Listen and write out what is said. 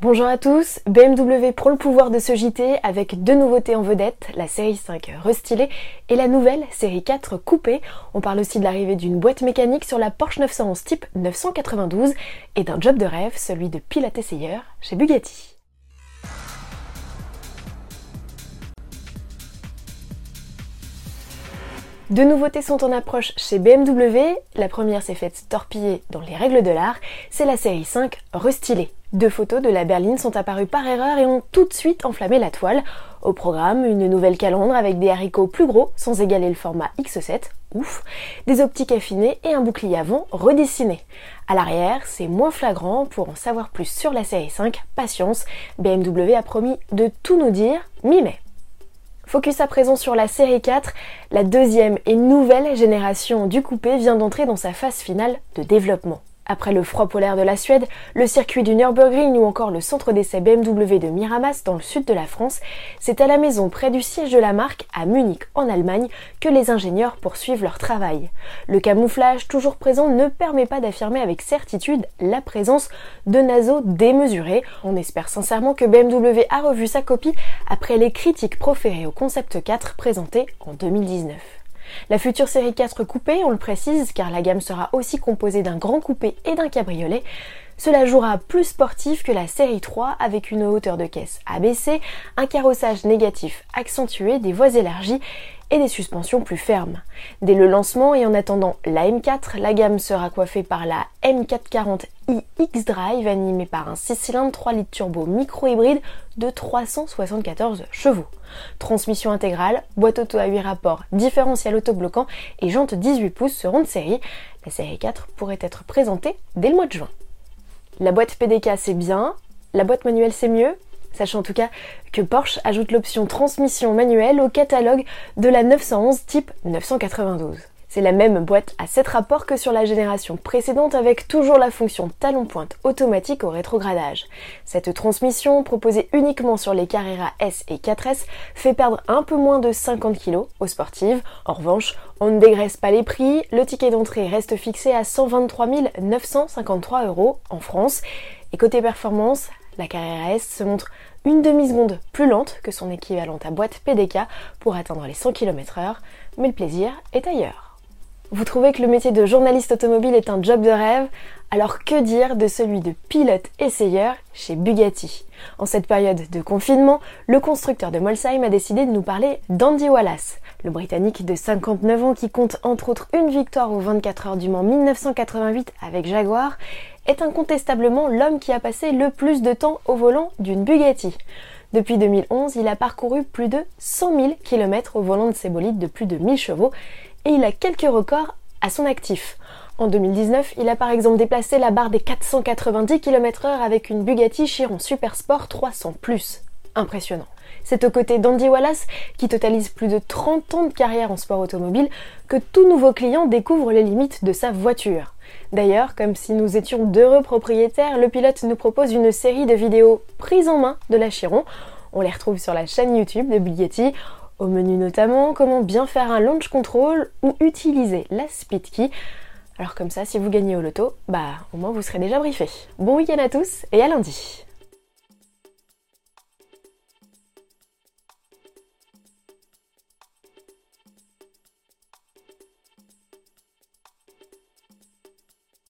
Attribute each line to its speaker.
Speaker 1: Bonjour à tous, BMW prend le pouvoir de ce JT avec deux nouveautés en vedette, la série 5 restylée et la nouvelle série 4 coupée. On parle aussi de l'arrivée d'une boîte mécanique sur la Porsche 911 type 992 et d'un job de rêve, celui de pilote essayeur chez Bugatti. Deux nouveautés sont en approche chez BMW. La première s'est faite torpiller dans les règles de l'art, c'est la série 5 restylée. Deux photos de la berline sont apparues par erreur et ont tout de suite enflammé la toile. Au programme, une nouvelle calandre avec des haricots plus gros sans égaler le format X7, ouf, des optiques affinées et un bouclier avant redessiné. À l'arrière, c'est moins flagrant. Pour en savoir plus sur la série 5, patience, BMW a promis de tout nous dire mi-mai. Focus à présent sur la série 4, la deuxième et nouvelle génération du coupé vient d'entrer dans sa phase finale de développement. Après le froid polaire de la Suède, le circuit du Nürburgring ou encore le centre d'essai BMW de Miramas dans le sud de la France, c'est à la maison près du siège de la marque, à Munich en Allemagne, que les ingénieurs poursuivent leur travail. Le camouflage toujours présent ne permet pas d'affirmer avec certitude la présence de naseaux démesurés. On espère sincèrement que BMW a revu sa copie après les critiques proférées au concept 4 présenté en 2019. La future série 4 coupée, on le précise, car la gamme sera aussi composée d'un grand coupé et d'un cabriolet, cela jouera plus sportif que la série 3 avec une hauteur de caisse abaissée, un carrossage négatif accentué, des voies élargies et des suspensions plus fermes. Dès le lancement et en attendant la M4, la gamme sera coiffée par la M440i X-Drive animée par un 6 cylindres 3 litres turbo micro-hybride de 374 chevaux. Transmission intégrale, boîte auto à 8 rapports, différentiel autobloquant et jantes 18 pouces seront de série. La série 4 pourrait être présentée dès le mois de juin. La boîte PDK c'est bien, la boîte manuelle c'est mieux, sachant en tout cas que Porsche ajoute l'option transmission manuelle au catalogue de la 911 type 992. C'est la même boîte à 7 rapports que sur la génération précédente avec toujours la fonction talon-pointe automatique au rétrogradage. Cette transmission, proposée uniquement sur les Carrera S et 4S, fait perdre un peu moins de 50 kg aux sportives. En revanche, on ne dégraisse pas les prix, le ticket d'entrée reste fixé à 123 953 euros en France. Et côté performance, la Carrera S se montre une demi-seconde plus lente que son équivalente à boîte PDK pour atteindre les 100 km/h, mais le plaisir est ailleurs. Vous trouvez que le métier de journaliste automobile est un job de rêve? Alors que dire de celui de pilote essayeur chez Bugatti? En cette période de confinement, le constructeur de Molsheim a décidé de nous parler d'Andy Wallace, le Britannique de 59 ans qui compte entre autres une victoire aux 24 heures du Mans 1988 avec Jaguar, est incontestablement l'homme qui a passé le plus de temps au volant d'une Bugatti. Depuis 2011, il a parcouru plus de 100 000 km au volant de ses bolides de plus de 1000 chevaux et il a quelques records à son actif. En 2019, il a par exemple déplacé la barre des 490 km/h avec une Bugatti Chiron Super Sport 300 Impressionnant. C'est aux côtés d'Andy Wallace, qui totalise plus de 30 ans de carrière en sport automobile, que tout nouveau client découvre les limites de sa voiture. D'ailleurs, comme si nous étions d'heureux propriétaires, le pilote nous propose une série de vidéos prises en main de la Chiron. On les retrouve sur la chaîne YouTube de Bugatti. Au menu notamment, comment bien faire un launch control ou utiliser la speed key. Alors comme ça, si vous gagnez au loto, bah au moins vous serez déjà briefé. Bon week-end à tous et à lundi